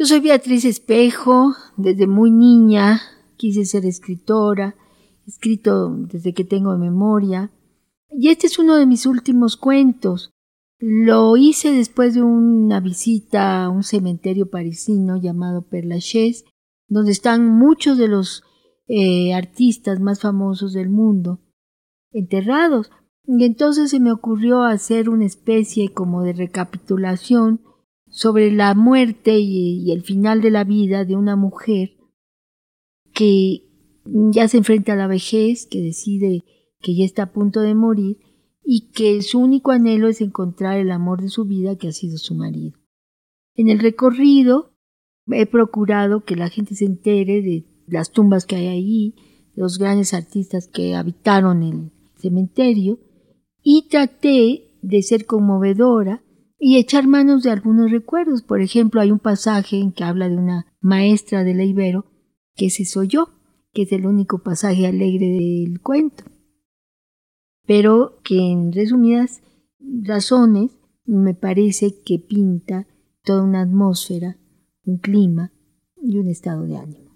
Yo soy Beatriz Espejo, desde muy niña quise ser escritora, escrito desde que tengo memoria, y este es uno de mis últimos cuentos. Lo hice después de una visita a un cementerio parisino llamado Père Lachaise, donde están muchos de los eh, artistas más famosos del mundo enterrados. Y entonces se me ocurrió hacer una especie como de recapitulación sobre la muerte y, el final de la vida de una mujer que ya se enfrenta a la vejez, que decide que ya está a punto de morir y que su único anhelo es encontrar el amor de su vida que ha sido su marido. En el recorrido he procurado que la gente se entere de las tumbas que hay ahí, los grandes artistas que habitaron el cementerio y traté de ser conmovedora y echar manos de algunos recuerdos. Por ejemplo, hay un pasaje en que habla de una maestra de la Ibero, que ese soy yo, que es el único pasaje alegre del cuento. Pero que en resumidas razones me parece que pinta toda una atmósfera, un clima y un estado de ánimo.